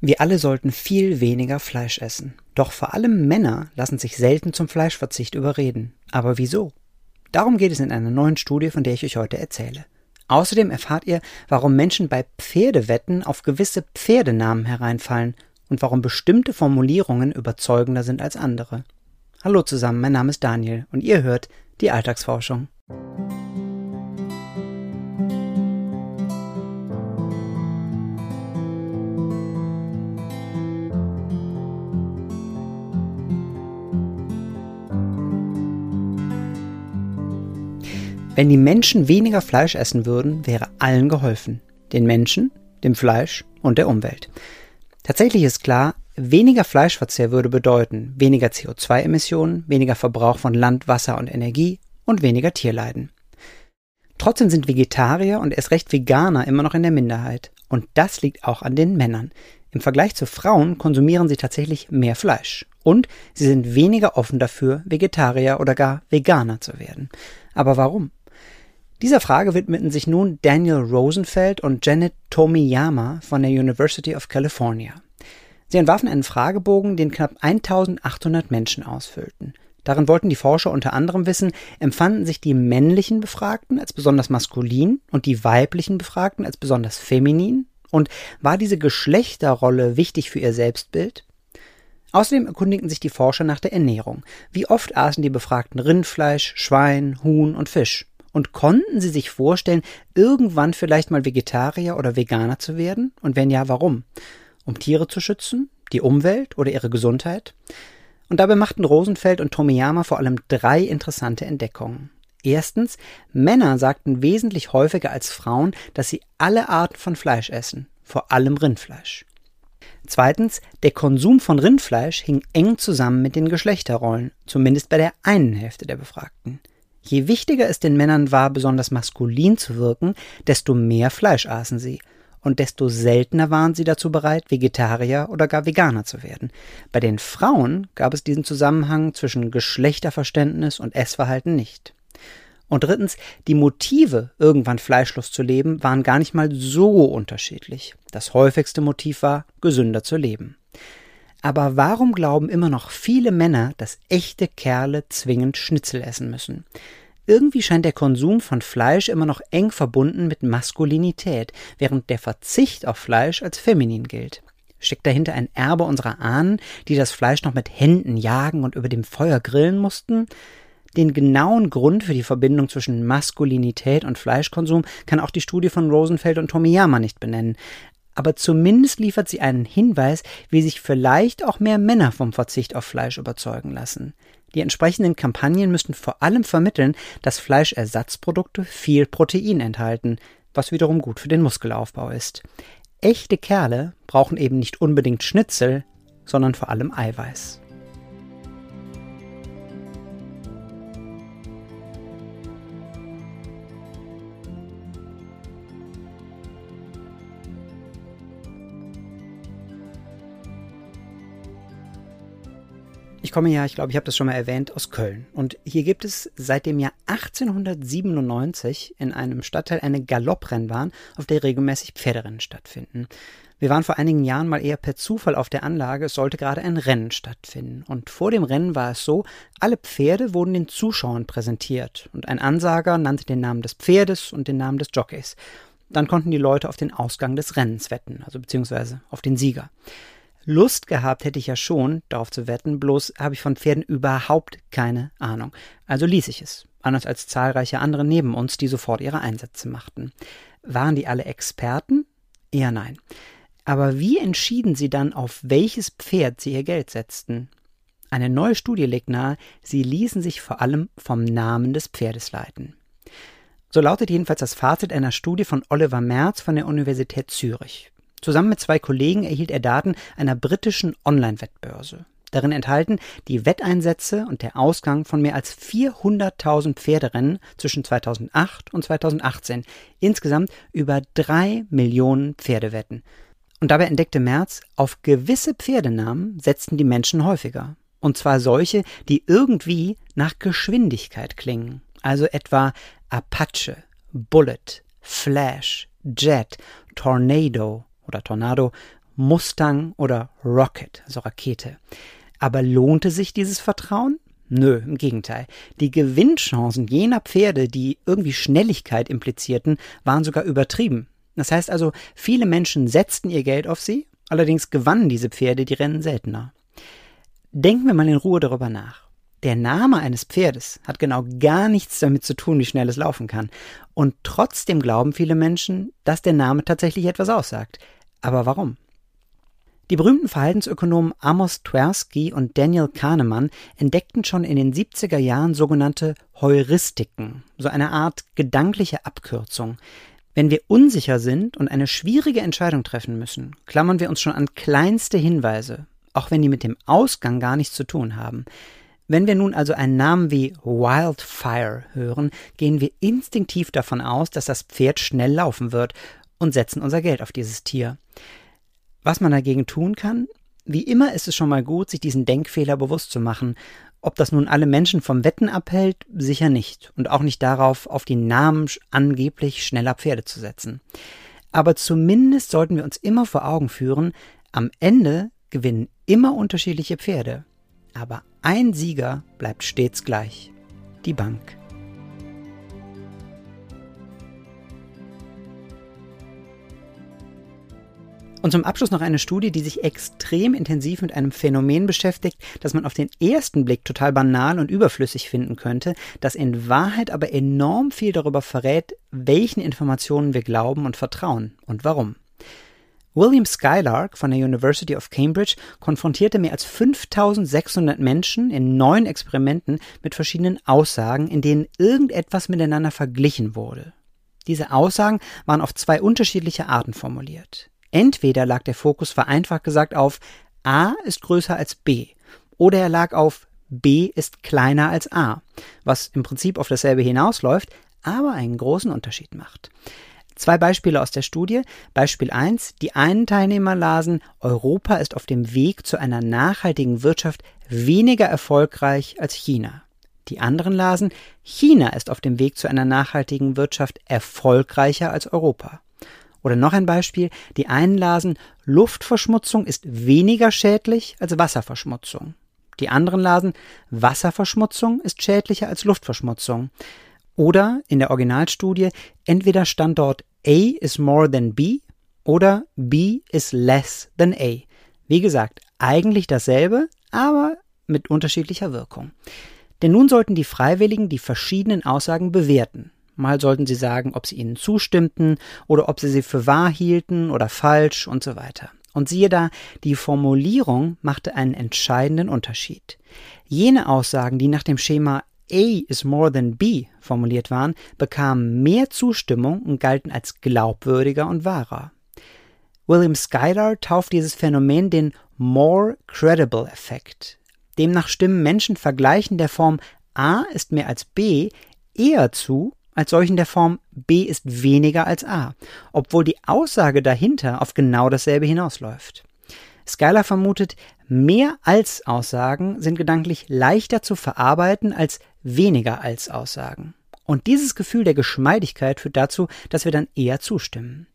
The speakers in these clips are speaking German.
Wir alle sollten viel weniger Fleisch essen. Doch vor allem Männer lassen sich selten zum Fleischverzicht überreden. Aber wieso? Darum geht es in einer neuen Studie, von der ich euch heute erzähle. Außerdem erfahrt ihr, warum Menschen bei Pferdewetten auf gewisse Pferdenamen hereinfallen und warum bestimmte Formulierungen überzeugender sind als andere. Hallo zusammen, mein Name ist Daniel und ihr hört die Alltagsforschung. Wenn die Menschen weniger Fleisch essen würden, wäre allen geholfen. Den Menschen, dem Fleisch und der Umwelt. Tatsächlich ist klar, weniger Fleischverzehr würde bedeuten weniger CO2-Emissionen, weniger Verbrauch von Land, Wasser und Energie und weniger Tierleiden. Trotzdem sind Vegetarier und erst recht Veganer immer noch in der Minderheit. Und das liegt auch an den Männern. Im Vergleich zu Frauen konsumieren sie tatsächlich mehr Fleisch. Und sie sind weniger offen dafür, Vegetarier oder gar Veganer zu werden. Aber warum? Dieser Frage widmeten sich nun Daniel Rosenfeld und Janet Tomiyama von der University of California. Sie entwarfen einen Fragebogen, den knapp 1800 Menschen ausfüllten. Darin wollten die Forscher unter anderem wissen, empfanden sich die männlichen Befragten als besonders maskulin und die weiblichen Befragten als besonders feminin? Und war diese Geschlechterrolle wichtig für ihr Selbstbild? Außerdem erkundigten sich die Forscher nach der Ernährung. Wie oft aßen die Befragten Rindfleisch, Schwein, Huhn und Fisch? Und konnten Sie sich vorstellen, irgendwann vielleicht mal Vegetarier oder Veganer zu werden? Und wenn ja, warum? Um Tiere zu schützen? Die Umwelt oder ihre Gesundheit? Und dabei machten Rosenfeld und Tomiyama vor allem drei interessante Entdeckungen. Erstens, Männer sagten wesentlich häufiger als Frauen, dass sie alle Arten von Fleisch essen, vor allem Rindfleisch. Zweitens, der Konsum von Rindfleisch hing eng zusammen mit den Geschlechterrollen, zumindest bei der einen Hälfte der Befragten. Je wichtiger es den Männern war, besonders maskulin zu wirken, desto mehr Fleisch aßen sie. Und desto seltener waren sie dazu bereit, Vegetarier oder gar Veganer zu werden. Bei den Frauen gab es diesen Zusammenhang zwischen Geschlechterverständnis und Essverhalten nicht. Und drittens, die Motive, irgendwann fleischlos zu leben, waren gar nicht mal so unterschiedlich. Das häufigste Motiv war, gesünder zu leben. Aber warum glauben immer noch viele Männer, dass echte Kerle zwingend Schnitzel essen müssen? Irgendwie scheint der Konsum von Fleisch immer noch eng verbunden mit Maskulinität, während der Verzicht auf Fleisch als feminin gilt. Steckt dahinter ein Erbe unserer Ahnen, die das Fleisch noch mit Händen jagen und über dem Feuer grillen mussten? Den genauen Grund für die Verbindung zwischen Maskulinität und Fleischkonsum kann auch die Studie von Rosenfeld und Tomiyama nicht benennen aber zumindest liefert sie einen Hinweis, wie sich vielleicht auch mehr Männer vom Verzicht auf Fleisch überzeugen lassen. Die entsprechenden Kampagnen müssten vor allem vermitteln, dass Fleischersatzprodukte viel Protein enthalten, was wiederum gut für den Muskelaufbau ist. Echte Kerle brauchen eben nicht unbedingt Schnitzel, sondern vor allem Eiweiß. Ich komme ja, ich glaube, ich habe das schon mal erwähnt, aus Köln. Und hier gibt es seit dem Jahr 1897 in einem Stadtteil eine Galopprennbahn, auf der regelmäßig Pferderennen stattfinden. Wir waren vor einigen Jahren mal eher per Zufall auf der Anlage, es sollte gerade ein Rennen stattfinden. Und vor dem Rennen war es so, alle Pferde wurden den Zuschauern präsentiert und ein Ansager nannte den Namen des Pferdes und den Namen des Jockeys. Dann konnten die Leute auf den Ausgang des Rennens wetten, also beziehungsweise auf den Sieger. Lust gehabt hätte ich ja schon, darauf zu wetten, bloß habe ich von Pferden überhaupt keine Ahnung. Also ließ ich es, anders als zahlreiche andere neben uns, die sofort ihre Einsätze machten. Waren die alle Experten? Eher nein. Aber wie entschieden sie dann, auf welches Pferd sie ihr Geld setzten? Eine neue Studie legt nahe, sie ließen sich vor allem vom Namen des Pferdes leiten. So lautet jedenfalls das Fazit einer Studie von Oliver Merz von der Universität Zürich. Zusammen mit zwei Kollegen erhielt er Daten einer britischen Online-Wettbörse. Darin enthalten die Wetteinsätze und der Ausgang von mehr als 400.000 Pferderennen zwischen 2008 und 2018. Insgesamt über drei Millionen Pferdewetten. Und dabei entdeckte Merz, auf gewisse Pferdenamen setzten die Menschen häufiger. Und zwar solche, die irgendwie nach Geschwindigkeit klingen. Also etwa Apache, Bullet, Flash, Jet, Tornado, oder Tornado, Mustang oder Rocket, also Rakete. Aber lohnte sich dieses Vertrauen? Nö, im Gegenteil. Die Gewinnchancen jener Pferde, die irgendwie Schnelligkeit implizierten, waren sogar übertrieben. Das heißt also, viele Menschen setzten ihr Geld auf sie, allerdings gewannen diese Pferde die Rennen seltener. Denken wir mal in Ruhe darüber nach. Der Name eines Pferdes hat genau gar nichts damit zu tun, wie schnell es laufen kann. Und trotzdem glauben viele Menschen, dass der Name tatsächlich etwas aussagt. Aber warum? Die berühmten Verhaltensökonomen Amos Tversky und Daniel Kahnemann entdeckten schon in den 70er Jahren sogenannte Heuristiken, so eine Art gedankliche Abkürzung. Wenn wir unsicher sind und eine schwierige Entscheidung treffen müssen, klammern wir uns schon an kleinste Hinweise, auch wenn die mit dem Ausgang gar nichts zu tun haben. Wenn wir nun also einen Namen wie Wildfire hören, gehen wir instinktiv davon aus, dass das Pferd schnell laufen wird und setzen unser Geld auf dieses Tier. Was man dagegen tun kann? Wie immer ist es schon mal gut, sich diesen Denkfehler bewusst zu machen. Ob das nun alle Menschen vom Wetten abhält, sicher nicht. Und auch nicht darauf, auf die Namen angeblich schneller Pferde zu setzen. Aber zumindest sollten wir uns immer vor Augen führen, am Ende gewinnen immer unterschiedliche Pferde. Aber ein Sieger bleibt stets gleich. Die Bank. Und zum Abschluss noch eine Studie, die sich extrem intensiv mit einem Phänomen beschäftigt, das man auf den ersten Blick total banal und überflüssig finden könnte, das in Wahrheit aber enorm viel darüber verrät, welchen Informationen wir glauben und vertrauen und warum. William Skylark von der University of Cambridge konfrontierte mehr als 5600 Menschen in neun Experimenten mit verschiedenen Aussagen, in denen irgendetwas miteinander verglichen wurde. Diese Aussagen waren auf zwei unterschiedliche Arten formuliert. Entweder lag der Fokus vereinfacht gesagt auf A ist größer als B oder er lag auf B ist kleiner als A, was im Prinzip auf dasselbe hinausläuft, aber einen großen Unterschied macht. Zwei Beispiele aus der Studie. Beispiel 1. Die einen Teilnehmer lasen, Europa ist auf dem Weg zu einer nachhaltigen Wirtschaft weniger erfolgreich als China. Die anderen lasen, China ist auf dem Weg zu einer nachhaltigen Wirtschaft erfolgreicher als Europa. Oder noch ein Beispiel, die einen lasen, Luftverschmutzung ist weniger schädlich als Wasserverschmutzung. Die anderen lasen, Wasserverschmutzung ist schädlicher als Luftverschmutzung. Oder in der Originalstudie, entweder stand dort A is more than B oder B is less than A. Wie gesagt, eigentlich dasselbe, aber mit unterschiedlicher Wirkung. Denn nun sollten die Freiwilligen die verschiedenen Aussagen bewerten. Mal sollten sie sagen, ob sie ihnen zustimmten oder ob sie sie für wahr hielten oder falsch und so weiter. Und siehe da, die Formulierung machte einen entscheidenden Unterschied. Jene Aussagen, die nach dem Schema A is more than B formuliert waren, bekamen mehr Zustimmung und galten als glaubwürdiger und wahrer. William Schuyler tauft dieses Phänomen den More Credible Effekt. Demnach stimmen Menschen Vergleichen der Form A ist mehr als B eher zu als solchen der Form B ist weniger als A, obwohl die Aussage dahinter auf genau dasselbe hinausläuft. Skylar vermutet, mehr als Aussagen sind gedanklich leichter zu verarbeiten als weniger als Aussagen. Und dieses Gefühl der Geschmeidigkeit führt dazu, dass wir dann eher zustimmen.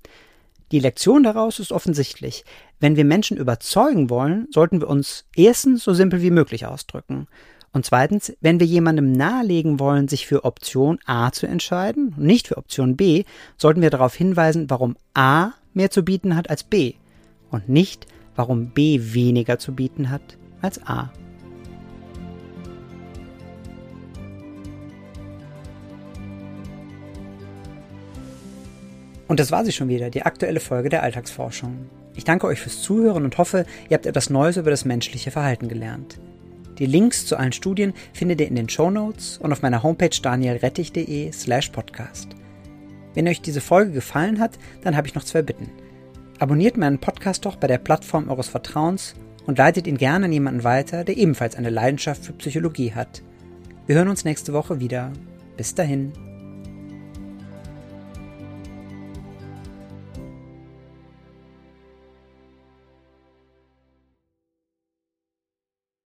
Die Lektion daraus ist offensichtlich. Wenn wir Menschen überzeugen wollen, sollten wir uns erstens so simpel wie möglich ausdrücken. Und zweitens, wenn wir jemandem nahelegen wollen, sich für Option A zu entscheiden und nicht für Option B, sollten wir darauf hinweisen, warum A mehr zu bieten hat als B und nicht, warum B weniger zu bieten hat als A. Und das war sie schon wieder, die aktuelle Folge der Alltagsforschung. Ich danke euch fürs Zuhören und hoffe, ihr habt etwas Neues über das menschliche Verhalten gelernt. Die Links zu allen Studien findet ihr in den Show Notes und auf meiner Homepage danielrettich.de slash podcast. Wenn euch diese Folge gefallen hat, dann habe ich noch zwei Bitten. Abonniert meinen Podcast doch bei der Plattform eures Vertrauens und leitet ihn gerne an jemanden weiter, der ebenfalls eine Leidenschaft für Psychologie hat. Wir hören uns nächste Woche wieder. Bis dahin.